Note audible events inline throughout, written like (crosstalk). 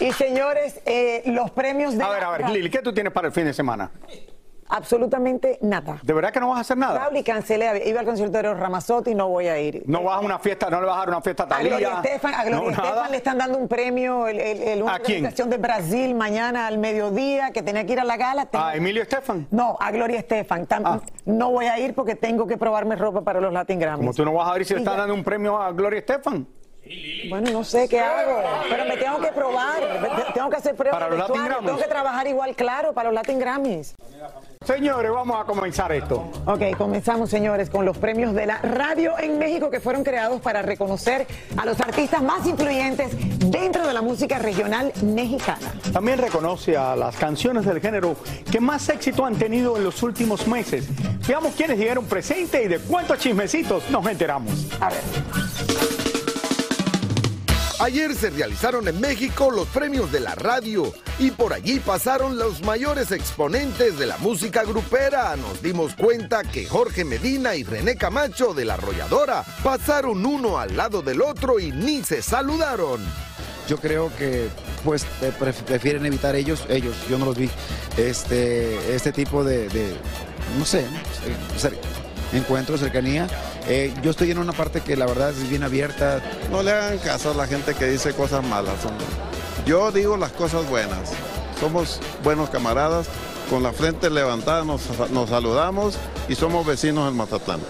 Y, señores, eh, los premios de... A ver, a ver, Lili, ¿qué tú tienes para el fin de semana? Absolutamente nada. ¿De verdad que no vas a hacer nada? Raúl y cancelé, iba al concierto de Eros Ramazzotti y no voy a ir. No vas a una fiesta, no le vas a dar una fiesta a A Talía. Gloria Estefan, a Gloria no, Estefan le están dando un premio, el, el, el- una ¿A quién? de Brasil mañana al mediodía, que tenía que ir a la gala. Tengo- ¿A Emilio Estefan? No, a Gloria Estefan. Tam- Ah. No voy a ir porque tengo que probarme ropa para los Latin Grammys. Como tú no vas a ver si le están ya- dando un premio a Gloria Estefan. Bueno, no sé qué hago, pero me tengo que probar, tengo que hacer pruebas Para los Latin vestuario, Grammys. tengo que trabajar igual, claro, para los Latin Grammys. Señores, vamos a comenzar esto. Ok, comenzamos, señores, con los premios de la radio en México que fueron creados para reconocer a los artistas más influyentes dentro de la música regional mexicana. También reconoce a las canciones del género que más éxito han tenido en los últimos meses. Veamos quiénes llegaron presentes y de cuántos chismecitos nos enteramos. A ver. Ayer se realizaron en México los premios de la radio y por allí pasaron los mayores exponentes de la música grupera. Nos dimos cuenta que Jorge Medina y René Camacho de La Arrolladora pasaron uno al lado del otro y ni se saludaron. Yo creo que pues eh, pref- prefieren evitar ellos, ellos, yo no los vi, este, este tipo de, no sé, cer- encuentro, cercanía. Eh, yo estoy en una parte que la verdad es bien abierta. No le hagan caso a la gente que dice cosas malas. Yo digo las cosas buenas. Somos buenos camaradas, con la frente levantada nos, nos saludamos y somos vecinos en Mazatlán.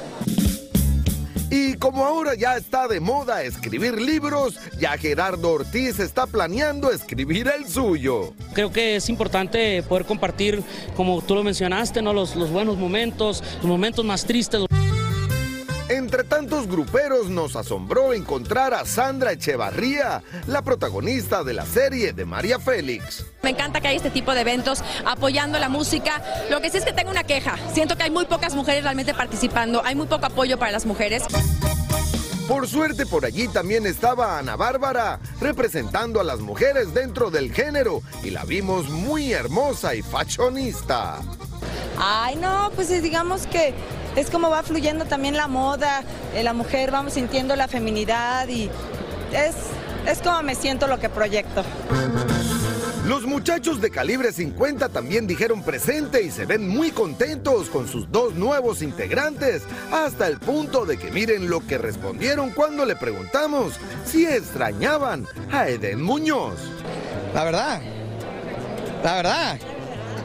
Y como ahora ya está de moda escribir libros, ya Gerardo Ortiz está planeando escribir el suyo. Creo que es importante poder compartir, como tú lo mencionaste, ¿no? los, los buenos momentos, los momentos más tristes. Tantos gruperos nos asombró encontrar a Sandra Echevarría, la protagonista de la serie de María Félix. Me encanta que haya este tipo de eventos apoyando la música. Lo que sí es que tengo una queja. Siento que hay muy pocas mujeres realmente participando. Hay muy poco apoyo para las mujeres. Por suerte por allí también estaba Ana Bárbara, representando a las mujeres dentro del género, y la vimos muy hermosa y fashionista. Ay, no, pues es- digamos que es como va fluyendo también la moda, eh, la mujer, vamos sintiendo la feminidad y es, es como me siento lo que proyecto. Los muchachos de calibre 50 también dijeron presente y se ven muy contentos con sus dos nuevos integrantes, hasta el punto de que miren lo que respondieron cuando le preguntamos si extrañaban a Eden Muñoz. La verdad, la verdad,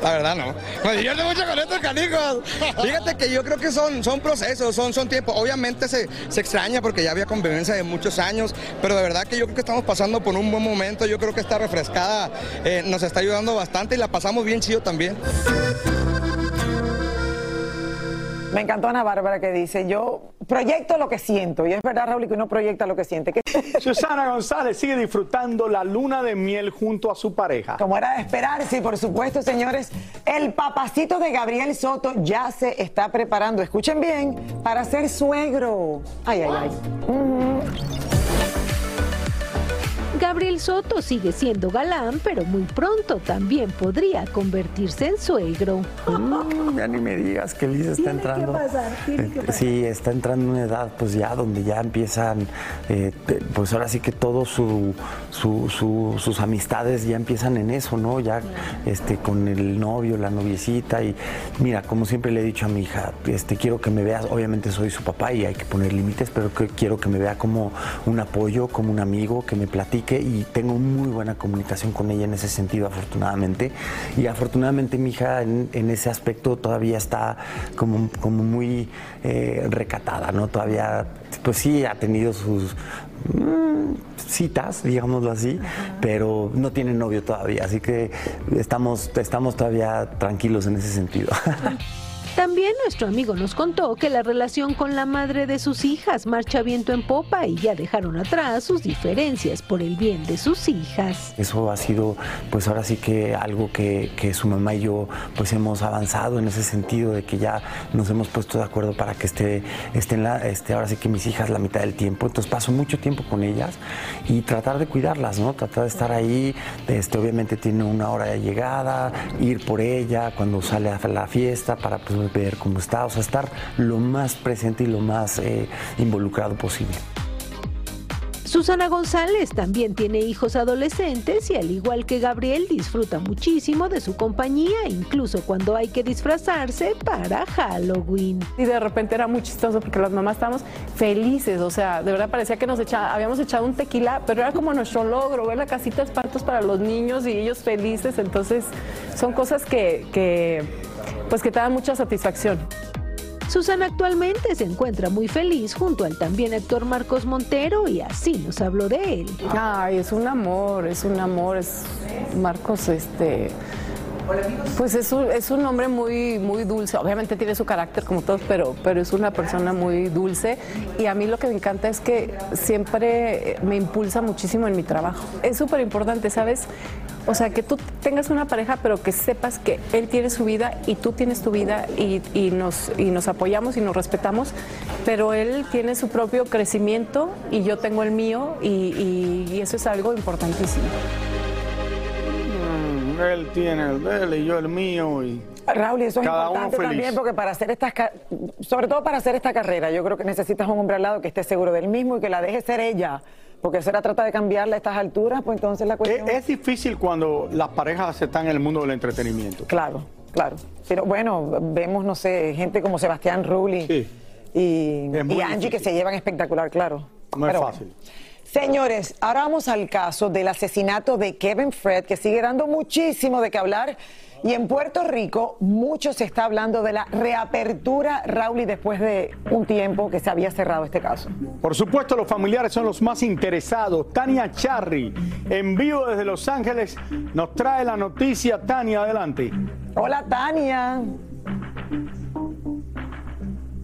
la verdad no. Me divierte mucho con estos canijos. Fíjate que yo creo que son, son procesos, son, son tiempos. Obviamente se, se extraña porque ya había convivencia de muchos años, pero de verdad que yo creo que estamos pasando por un buen momento. Yo creo que esta refrescada eh, nos está ayudando bastante y la pasamos bien chido también. Me encantó Ana Bárbara que dice, yo proyecto lo que siento. Y es verdad, Raúl, que uno proyecta lo que siente. Que- (laughs) Susana González sigue disfrutando la luna de miel junto a su pareja. Como era de esperarse, y por supuesto, señores, el papacito de Gabriel Soto ya se está preparando, escuchen bien, para ser suegro. Ay, ay, ay. Gabriel Soto sigue siendo galán, pero muy pronto también podría convertirse en suegro. Mm, ya ni me digas que Liz está entrando. Eh, sí, está entrando en una edad pues ya donde ya empiezan, eh, pues ahora sí que todos su, sus amistades ya empiezan en eso, ¿no? Ya este, con el novio, la noviecita y mira, como siempre le he dicho a mi hija, este, quiero que me veas, obviamente soy su papá y hay que poner límites, pero que quiero que me vea como un apoyo, como un amigo, que me platique y tengo muy buena comunicación con ella en ese sentido, afortunadamente. Y afortunadamente mi hija en, ese aspecto todavía está como, como muy eh, recatada, ¿no? Todavía, pues sí, ha tenido sus mm, citas, digámoslo así, pero no tiene novio todavía, así que estamos, estamos todavía tranquilos en ese sentido. (laughs) Nuestro amigo nos contó que la relación con la madre de sus hijas marcha viento en popa y ya dejaron atrás sus diferencias por el bien de sus hijas. Eso ha sido, pues ahora sí que algo que, su mamá y yo pues hemos avanzado en ese sentido de que ya nos hemos puesto de acuerdo para que esté, estén la, este, ahora sí que mis hijas la mitad del tiempo. Entonces paso mucho tiempo con ellas y tratar de cuidarlas, ¿no? Tratar de estar ahí. Este, obviamente tiene una hora de llegada, ir por ella cuando sale a la fiesta para pues ver cómo está, o sea, estar lo más presente y lo más eh, involucrado posible. Susana González también tiene hijos adolescentes y al igual que Gabriel disfruta muchísimo de su compañía, incluso cuando hay que disfrazarse para Halloween. Y de repente era muy chistoso porque las mamás estábamos felices, o sea, de verdad parecía que nos habíamos echado un tequila, pero era como nuestro logro, ver la casita de espantos para los niños y ellos felices, entonces son cosas que, que pues que te dan mucha satisfacción. Susana actualmente se encuentra muy feliz junto al también actor Marcos Montero y así nos habló de él. Ay, es un amor, es un amor, es Marcos, este, pues es un, es un hombre muy, muy dulce. Obviamente tiene su carácter como todos, pero, pero es una persona muy dulce. Y a mí lo que me encanta es que siempre me impulsa muchísimo en mi trabajo. Es súper importante, ¿sabes? O sea, que tú tengas una pareja, pero que sepas que él tiene su vida y tú tienes tu vida y, nos, y nos apoyamos y nos respetamos, pero él tiene su propio crecimiento y yo tengo el mío y, y eso es algo importantísimo. Él tiene el de él y yo el mío y... Raúl, y eso es importante también porque para hacer estas, sobre todo para hacer esta carrera, yo creo que necesitas un hombre al lado que esté seguro del mismo y que la deje ser ella porque se trata de cambiarla a estas alturas, pues entonces la cuestión... Es, difícil cuando las parejas están en el mundo del entretenimiento. Claro, claro. Pero bueno, vemos, no sé, gente como Sebastián Rulli y, Angie que se llevan espectacular, claro. No es fácil. Señores, ahora vamos al caso del asesinato de Kevin Fred, que sigue dando muchísimo de qué hablar. Y en Puerto Rico, mucho se está hablando de la reapertura, Raúl, y después de un tiempo que se había cerrado este caso. Por supuesto, los familiares son los más interesados. Tania Charry, en vivo desde Los Ángeles, nos trae la noticia. Tania, adelante. Hola, Tania.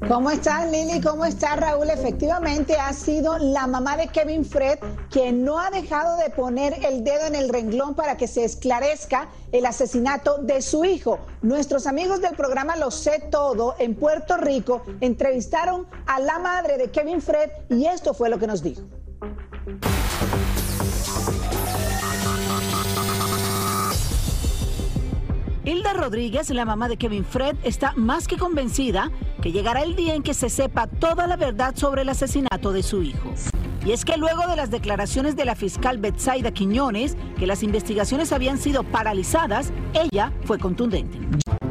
¿Cómo estás, Lili? ¿Cómo está Raúl? Efectivamente, ha sido la mamá de Kevin Fred quien no ha dejado de poner el dedo en el renglón para que se esclarezca el asesinato de su hijo. Nuestros amigos del programa Lo sé todo en Puerto Rico entrevistaron a la madre de Kevin Fred y esto fue lo que nos dijo. Hilda Rodríguez, la mamá de Kevin Fred, está más que convencida que llegará el día en que se sepa toda la verdad sobre el asesinato de su hijo. Y es que luego de las declaraciones de la fiscal Betsaida Quiñones, que las investigaciones habían sido paralizadas, ella fue contundente.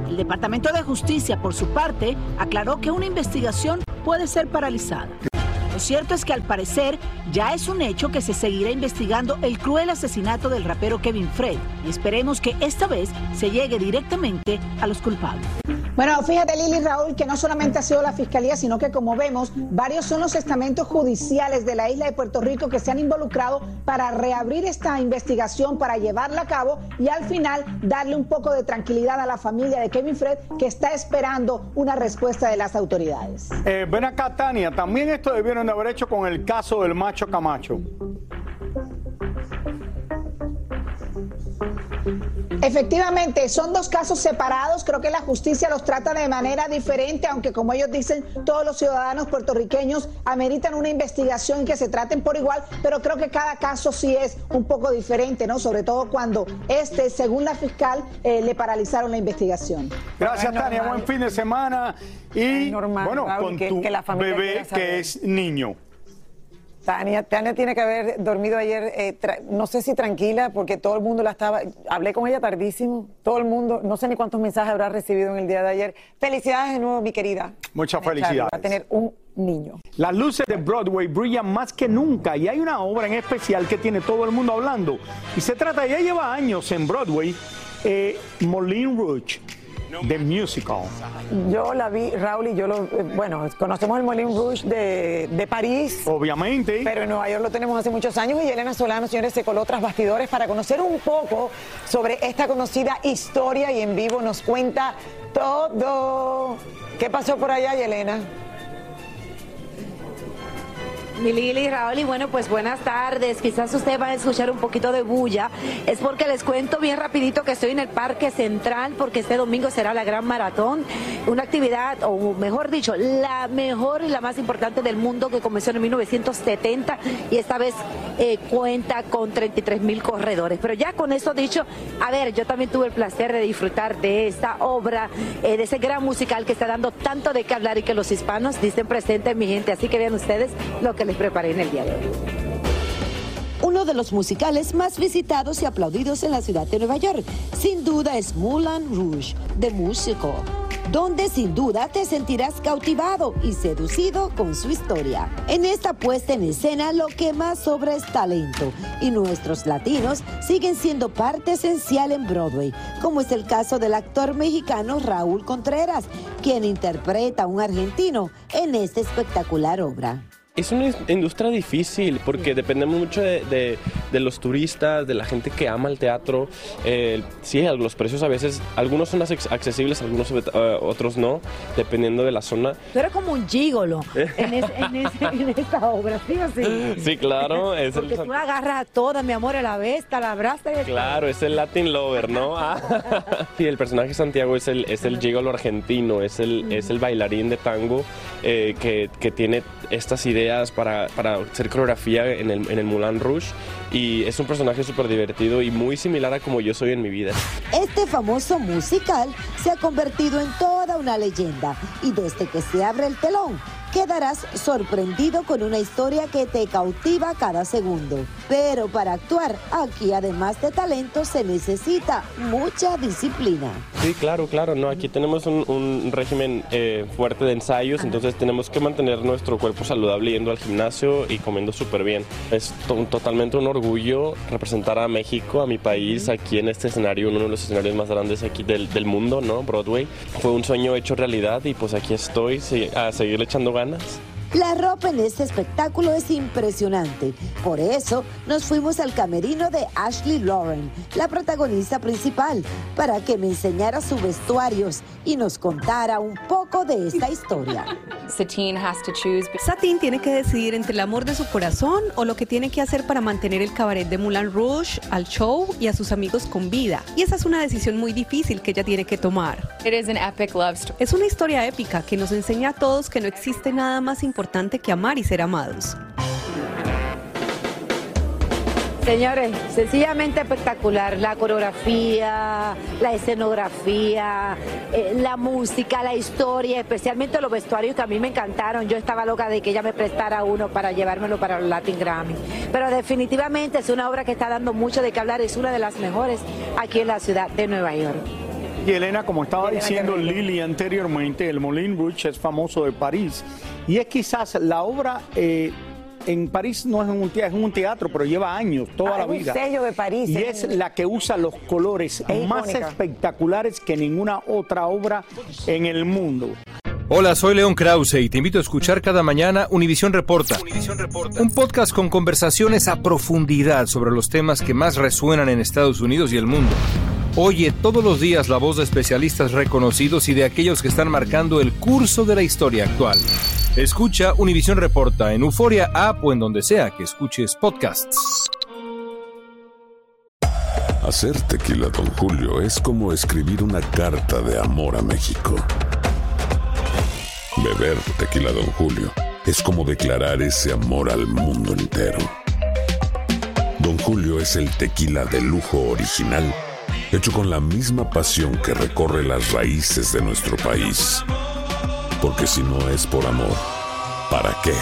El Departamento de Justicia, por su parte, aclaró que una investigación puede ser paralizada. Lo cierto es que al parecer ya es un hecho que se seguirá investigando el cruel asesinato del rapero Kevin Fred y esperemos que esta vez se llegue directamente a los culpables. Bueno, fíjate Lili Raúl que no solamente ha sido la fiscalía, sino que como vemos, varios son los estamentos judiciales de la isla de Puerto Rico que se han involucrado para reabrir esta investigación, para llevarla a cabo y al final darle un poco de tranquilidad a la familia de Kevin Fred que está esperando una respuesta de las autoridades. Eh, ven acá, Tania, también esto debieron de haber hecho con el caso del macho Camacho. Efectivamente, son dos casos separados. Creo que la justicia los trata de manera diferente, aunque como ellos dicen, todos los ciudadanos puertorriqueños ameritan una investigación y que se traten por igual, pero creo que cada caso sí es un poco diferente, ¿no? Sobre todo cuando este, según la fiscal, eh, le paralizaron la investigación. Gracias, Tania. Buen fin de semana. Y bueno, Raúl, con que- tu que la familia bebé que es niño. Tania, Tania tiene que haber dormido ayer, eh, no sé si tranquila, porque todo el mundo la estaba. Hablé con ella tardísimo, todo el mundo, no sé ni cuántos mensajes habrá recibido en el día de ayer. Felicidades de nuevo, mi querida. Muchas felicidades. Va a tener un niño. Las luces de Broadway brillan más que nunca y hay una obra en especial que tiene todo el mundo hablando. Y se trata, ya lleva años en Broadway, eh, Moulin Rouge, The Musical. Yo la vi, Raúl, y yo lo. eh, bueno, conocemos el Moulin Rouge de, de París. Obviamente. Pero en Nueva York lo tenemos hace muchos años y Elena Solano, señores, se coló tras bastidores para conocer un poco sobre esta conocida historia y en vivo nos cuenta todo. ¿Qué pasó por allá, Elena? Mi Lili, Raúl, y bueno, pues buenas tardes. Quizás ustedes van a escuchar un poquito de bulla. Es porque les cuento bien rapidito que estoy en el Parque Central porque este domingo será la Gran Maratón, una actividad, o mejor dicho, la mejor y la más importante del mundo que comenzó en 1970 y esta vez eh, cuenta con 33 mil corredores. Pero ya con eso dicho, a ver, yo también tuve el placer de disfrutar de esta obra, eh, de ese gran musical que está dando tanto de qué hablar y que los hispanos dicen presente, mi gente. Así que vean ustedes lo que les preparé en el día de hoy. Uno de los musicales más visitados y aplaudidos en la ciudad de Nueva York, sin duda es Moulin Rouge, The Musical, donde sin duda te sentirás cautivado y seducido con su historia. En esta puesta en escena lo que más sobra es talento y nuestros latinos siguen siendo parte esencial en Broadway, como es el caso del actor mexicano Raúl Contreras, quien interpreta a un argentino en esta espectacular obra. Es una industria difícil porque dependemos mucho de, de- de los turistas, de la gente que ama el teatro. Eh, sí, los precios a veces, algunos son acces- accesibles, algunos eh, otros no, dependiendo de la zona. Tú eres como un gigolo en, es- en es- (laughs) en esta obra, ¿sí o sí? Sí, claro, es el, Porque tú agarras a toda, mi amor, a la besta, la abrazas y claro, es el Latin Lover, ¿no? (laughs) Ah. Sí, el personaje Santiago es el, es el gigolo argentino, es el, es el bailarín de tango eh, que, que tiene estas ideas para, para hacer coreografía en el, en el Moulin Rouge y es un personaje súper divertido y muy similar a como yo soy en mi vida. Este famoso musical se ha convertido en toda una leyenda y desde que se abre el telón quedarás sorprendido con una historia que te cautiva cada segundo. Pero para actuar aquí además de talento se necesita mucha disciplina. Sí, claro, claro, no, aquí tenemos un, un régimen eh, fuerte de ensayos, entonces tenemos que mantener nuestro cuerpo saludable yendo al gimnasio y comiendo súper bien. Es to- totalmente un orgullo representar a México, a mi país, aquí en este escenario, uno de los escenarios más grandes aquí del, del mundo, ¿no? Broadway. Fue un sueño hecho realidad y pues aquí estoy a seguirle echando ganas. urbanas La ropa en este espectáculo es impresionante. Por eso nos fuimos al camerino de Ashley Lauren, la protagonista principal, para que me enseñara sus vestuarios y nos contara un poco de esta historia. (laughs) Satine tiene que decidir entre el amor de su corazón o lo que tiene que hacer para mantener el cabaret de Moulin Rouge al show y a sus amigos con vida. Y esa es una decisión muy difícil que ella tiene que tomar. Es una historia épica que nos enseña a todos que no existe nada más importante que amar y ser amados. Señores, sencillamente espectacular. La coreografía, la escenografía, eh, la música, la historia, especialmente los vestuarios que a mí me encantaron. Yo estaba loca de que ella me prestara uno para llevármelo para los Latin Grammy. Pero definitivamente es una obra que está dando mucho de qué hablar. Es una de las mejores aquí en la ciudad de Nueva York. Y Elena, como estaba diciendo Lili anteriormente, el Moulin Rouge es famoso de París y es quizás la obra eh, en París no es un teatro, es un teatro, pero lleva años, toda Ah, la es un vida. sello de París, Y es es la que usa los colores Es más icónica. espectaculares que ninguna otra obra en el mundo. Hola, soy León Krause y te invito a escuchar cada mañana Univisión Reporta. Un podcast con conversaciones a profundidad sobre los temas que más resuenan en Estados Unidos y el mundo. Oye todos los días la voz de especialistas reconocidos y de aquellos que están marcando el curso de la historia actual. Escucha Univisión Reporta en Euforia App o en donde sea que escuches podcasts. Hacer tequila, Don Julio, es como escribir una carta de amor a México. Beber tequila, Don Julio, es como declarar ese amor al mundo entero. Don Julio es el tequila de lujo original, hecho con la misma pasión que recorre las raíces de nuestro país. Porque si no es por amor, ¿para qué?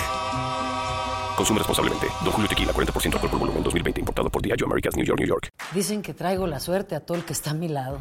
Consume responsablemente. Don Julio Tequila, 40% alcohol por volumen, 2020. Importado por Diageo Americas, New York, New York. Dicen que traigo la suerte a todo el que está a mi lado.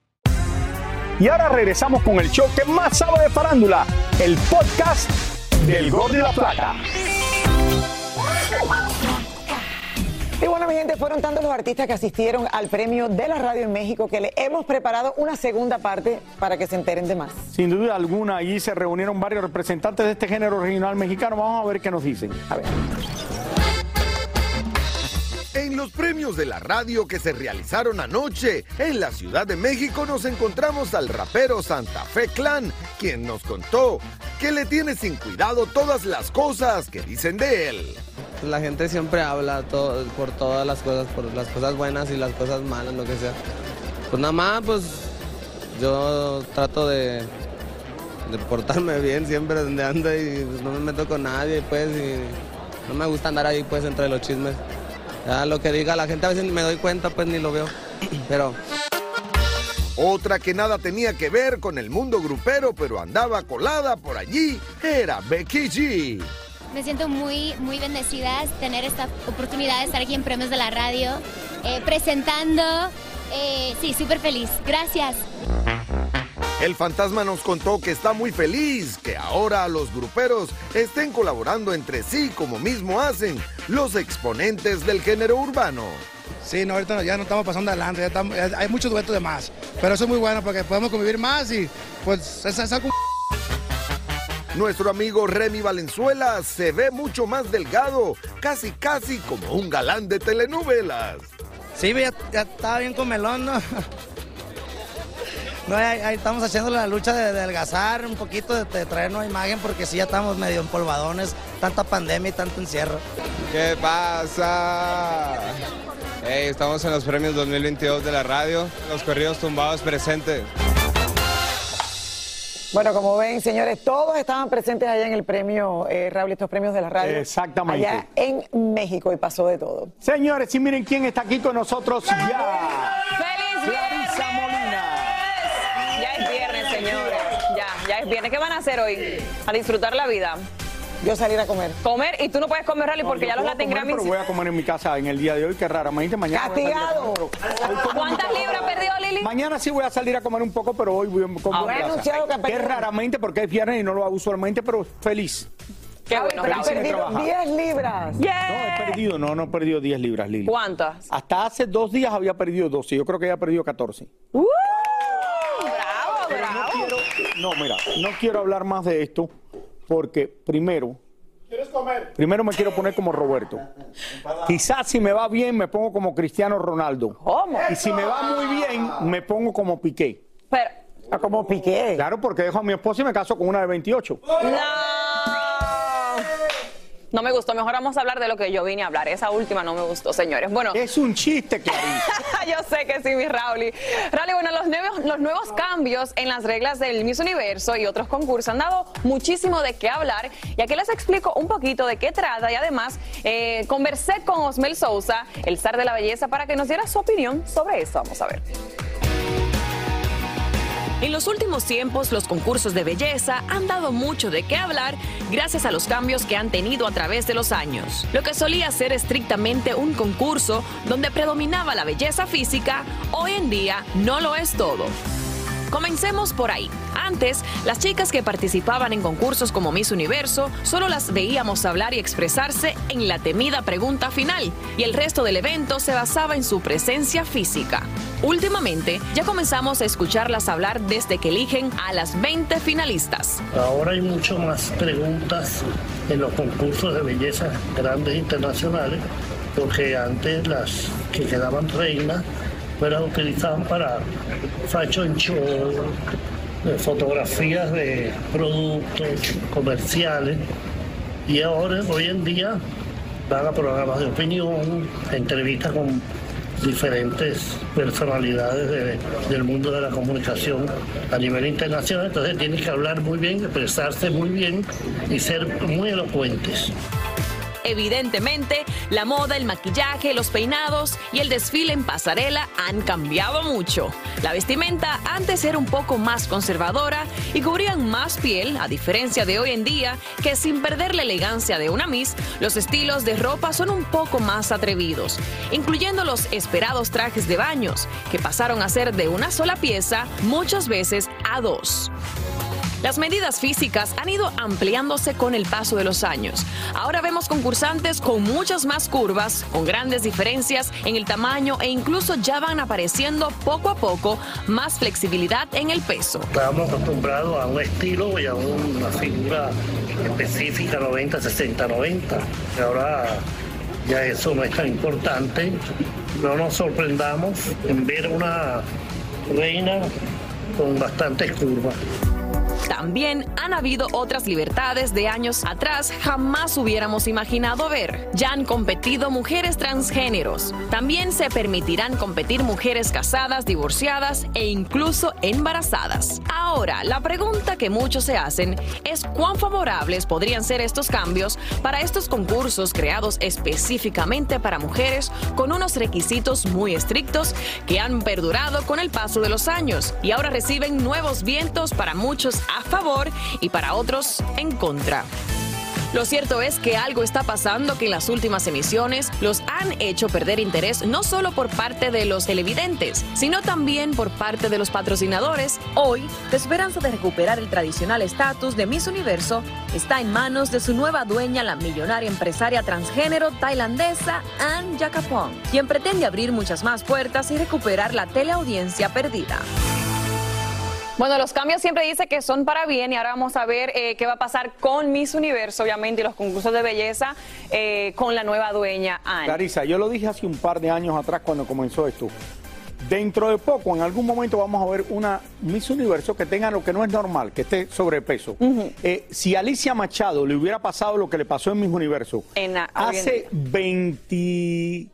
Y ahora regresamos con el show que más sabe de farándula, el podcast del Gol de la Plata. Y bueno, mi gente, fueron tantos los artistas que asistieron al premio de la radio en México que le hemos preparado una segunda parte para que se enteren de más. Sin duda alguna, allí se reunieron varios representantes de este género regional mexicano. Vamos a ver qué nos dicen. A ver. En los premios de la radio que se realizaron anoche en la Ciudad de México nos encontramos al rapero Santa Fe Clan, quien nos contó que le tiene sin cuidado todas las cosas que dicen de él. La gente siempre habla por todas las cosas, por las cosas buenas y las cosas malas, lo que sea. Pues nada más, pues yo trato de, de portarme bien siempre donde ando y pues, no me meto con nadie, pues, y no me gusta andar ahí, pues, entre los chismes. Ya lo que diga la gente a veces ni me doy cuenta, pues ni lo veo. Pero Otra que nada tenía que ver con el mundo grupero, pero andaba colada por allí, era Becky G. Me siento muy, muy bendecida tener esta oportunidad de estar aquí en Premios de la Radio, eh, presentando. Eh, sí, súper feliz. Gracias. El fantasma nos contó que está muy feliz que ahora los gruperos estén colaborando entre sí como mismo hacen los exponentes del género urbano. Sí, no, ahorita ya no estamos pasando adelante, ya estamos- ya hay muchos duetos de más. Pero eso es muy bueno porque podemos convivir más y pues es, es algo Nuestro amigo Remy Valenzuela se ve mucho más delgado, casi casi como un galán de telenovelas. Sí, ya, ya estaba bien con melón, ¿no? No, ahí, ahí estamos haciendo la lucha de, de adelgazar un poquito, de, de traer nueva imagen, porque sí, ya estamos medio empolvadones, tanta pandemia y tanto encierro. ¿Qué pasa? Hey, estamos en los premios 2022 de la radio, los corridos tumbados presentes. Bueno, como ven, señores, todos estaban presentes allá en el premio, eh, Raúl, estos premios de la radio. Exactamente. Allá en México y pasó de todo. Señores, y miren quién está aquí con nosotros ya. ¡Feliz Ya, es viernes. ¿Qué van a hacer hoy? A disfrutar la vida. Yo salir a comer. Comer y tú no puedes comer rally porque ya los Latin Grammys. Pero voy a comer en mi casa en el día de hoy, que raramente mañana. ¡Castigado! pero ¿Cuántas libras perdió Lili? Mañana sí voy a salir a comer un poco, pero hoy voy a comer casa. anunciado que Que raramente porque es viernes y no lo hago usualmente, pero feliz. Qué bueno. Sin perdido trabajar. 10 libras. No, he perdido, no, no he perdido 10 libras, Lili. ¿Cuántas? Hasta hace dos días había perdido 12. Yo creo que ya he perdido 14. ¡Uh! No, mira, no quiero hablar más de esto porque primero, ¿Quieres comer? primero me quiero poner como Roberto. Quizás si me va bien me pongo como Cristiano Ronaldo. ¿Cómo? Y si me va muy bien me pongo como Piqué. Pero, Ah, como Piqué. Claro, porque dejo a mi esposa y me caso con una de 28. no. No me gustó. Mejor vamos a hablar de lo que yo vine a hablar. Esa última no me gustó, señores. Bueno. Es un chiste, Clarisa. (laughs) Yo sé que sí, mi Rauli. Rauli, bueno, los nuevos, los nuevos cambios en las reglas del Miss Universo y otros concursos han dado muchísimo de qué hablar. Y aquí les explico un poquito de qué trata. Y además, eh, conversé con Osmel Sousa, el zar de la belleza, para que nos diera su opinión sobre eso. Vamos a ver. En los últimos tiempos, los concursos de belleza han dado mucho de qué hablar gracias a los cambios que han tenido a través de los años. Lo que solía ser estrictamente un concurso donde predominaba la belleza física, hoy en día no lo es todo. Comencemos por ahí. Antes, las chicas que participaban en concursos como Miss Universo solo las veíamos hablar y expresarse en la temida pregunta final, y el resto del evento se basaba en su presencia física. Últimamente ya comenzamos a escucharlas hablar desde que eligen a las 20 finalistas. Ahora hay mucho más preguntas en los concursos de belleza grandes internacionales, porque antes las que quedaban reinas fueran utilizaban para fashion show, fotografías de productos comerciales y ahora, hoy en día, van a programas de opinión, entrevistas con diferentes personalidades de- del mundo de la comunicación a nivel internacional, entonces tienen que hablar muy bien, expresarse muy bien y ser muy elocuentes. Evidentemente, la moda, el maquillaje, los peinados y el desfile en pasarela han cambiado mucho. La vestimenta antes era un poco más conservadora y cubrían más piel, a diferencia de hoy en día, que sin perder la elegancia de una Miss, los estilos de ropa son un poco más atrevidos, incluyendo los esperados trajes de baños, que pasaron a ser de una sola pieza, muchas veces a dos. Las medidas físicas han ido ampliándose con el paso de los años. Ahora vemos concursantes con muchas más curvas, con grandes diferencias en el tamaño e incluso ya van apareciendo poco a poco más flexibilidad en el peso. Estábamos acostumbrados a un estilo y a una figura específica 90, 60, 90. Y ahora ya eso no es tan importante. No nos sorprendamos en ver una reina con bastantes curvas. También han habido otras libertades de años atrás jamás hubiéramos imaginado ver. Ya han competido mujeres transgéneros. También se permitirán competir mujeres casadas, divorciadas e incluso embarazadas. Ahora, la pregunta que muchos se hacen es cuán favorables podrían ser estos cambios para estos concursos creados específicamente para mujeres con unos requisitos muy estrictos que han perdurado con el paso de los años y ahora reciben nuevos vientos para muchos a favor y para otros en contra. Lo cierto es que algo está pasando que en las últimas emisiones los han hecho perder interés no solo por parte de los televidentes, sino también por parte de los patrocinadores. Hoy, la esperanza de recuperar el tradicional estatus de Miss Universo está en manos de su nueva dueña, la millonaria empresaria transgénero tailandesa Ann Jakapong, quien pretende abrir muchas más puertas y recuperar la teleaudiencia perdida. Bueno, los cambios siempre dice que son para bien y ahora vamos a ver eh, qué va a pasar con Miss Universo, obviamente, y los concursos de belleza eh, con la nueva dueña Anne. Clarisa, yo lo dije hace un par de años atrás cuando comenzó esto. Dentro de poco, en algún momento, vamos a ver una Miss Universo que tenga lo que no es normal, que esté sobrepeso. Eh, si Alicia Machado le hubiera pasado lo que le pasó en Miss Universo En la- hace 20,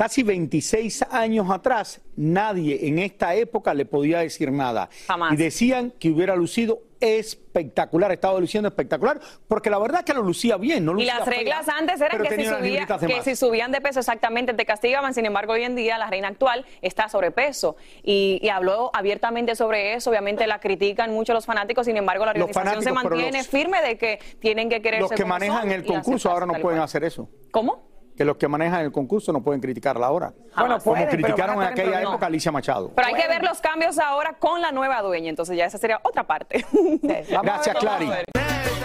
casi 26 años atrás, nadie en esta época le podía decir nada. Jamás. Y decían que hubiera lucido espectacular, estaba luciendo espectacular, porque la verdad es que lo lucía bien, no Y lucía las fea, reglas antes eran que, si, subía- que si subían de peso exactamente te castigaban, sin embargo hoy en día la reina actual está sobrepeso y, y habló abiertamente sobre eso, obviamente la critican mucho los fanáticos, sin embargo la organización se mantiene los- firme de que tienen que quererse Los que manejan el y concurso ahora no pueden cual. hacer eso. ¿Cómo? Que los que manejan el concurso no pueden criticarla ahora. Bueno, como pueden, criticaron en aquella época a Alicia Machado. Pero hay que ver los cambios ahora con la nueva dueña, entonces ya esa sería otra parte. Gracias, Clary.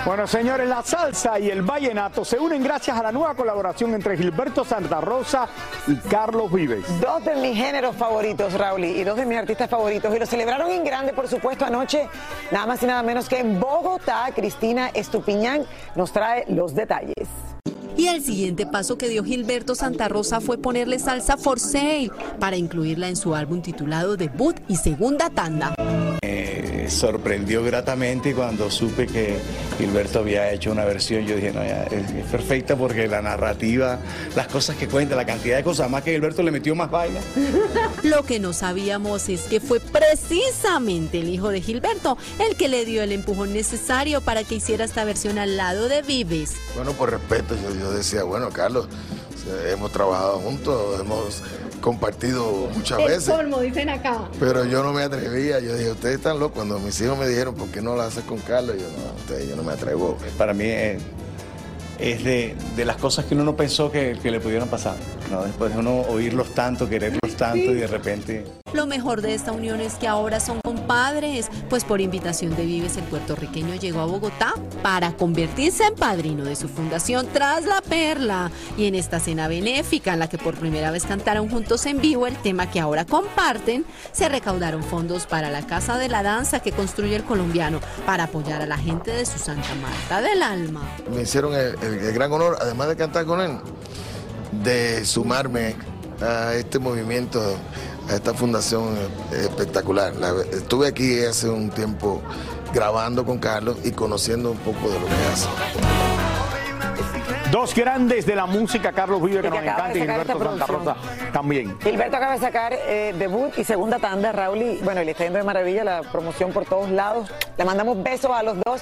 Bueno, señores, la salsa y el vallenato se unen gracias a la nueva colaboración entre Gilberto Santa Rosa y Carlos Vives. Dos de mis géneros favoritos, Raúl, y dos de mis artistas favoritos. Y lo celebraron en grande, por supuesto, anoche, nada más y nada menos que en Bogotá. Cristina Estupiñán nos trae los detalles. Y el siguiente paso que dio Gilberto Santa Rosa fue ponerle salsa for sale para incluirla en su álbum titulado Debut y Segunda Tanda. Me sorprendió gratamente cuando supe que Gilberto había hecho una versión. Yo dije, no, ya, es, es perfecta porque la narrativa, las cosas que cuenta, la cantidad de cosas, más que Gilberto le metió más vaina. (laughs) Lo que no sabíamos es que fue precisamente el hijo de Gilberto el que le dio el empujón necesario para que hiciera esta versión al lado de Vives. Bueno, por respeto, yo, yo decía, bueno, Carlos, hemos trabajado juntos, hemos compartido muchas veces, dicen acá. pero yo no me atrevía. Yo dije, ustedes están locos. Cuando mis hijos me dijeron, ¿por qué no la haces con Carlos? Yo no, ustedes, yo no me atrevo. Para mí es, es de, de las cosas que uno no pensó que, que le pudieran pasar. No, después de uno oírlos tanto, quererlos tanto y de repente... Lo mejor de esta unión es que ahora son compadres, pues por invitación de Vives el puertorriqueño llegó a Bogotá para convertirse en padrino de su fundación Tras la Perla. Y en esta cena benéfica en la que por primera vez cantaron juntos en vivo el tema que ahora comparten, se recaudaron fondos para la Casa de la Danza que construye el colombiano para apoyar a la gente de su Santa Marta del Alma. Me hicieron el, el gran honor, además de cantar con él, de sumarme a este movimiento, a esta fundación espectacular. La- estuve aquí hace un tiempo grabando con Carlos y conociendo un poco de lo que hace. Dos grandes de la música, Carlos Vive, que nos encanta, y Gilberto Santa Rosa también. Gilberto acaba de sacar eh, debut y segunda tanda, Raúl, y bueno, le está yendo de maravilla la promoción por todos lados. Le mandamos besos a los dos.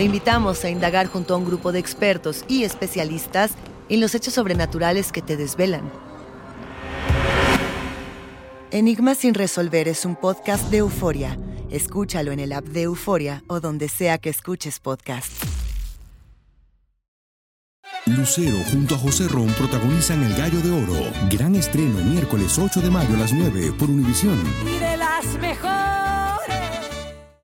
Te invitamos a indagar junto a un grupo de expertos y especialistas en los hechos sobrenaturales que te desvelan. Enigma sin resolver es un podcast de euforia. Escúchalo en el app de Euforia o donde sea que escuches podcast. Lucero junto a José Ron protagonizan El Gallo de Oro. Gran estreno miércoles 8 de mayo a las 9 por Univisión. y de las mejores.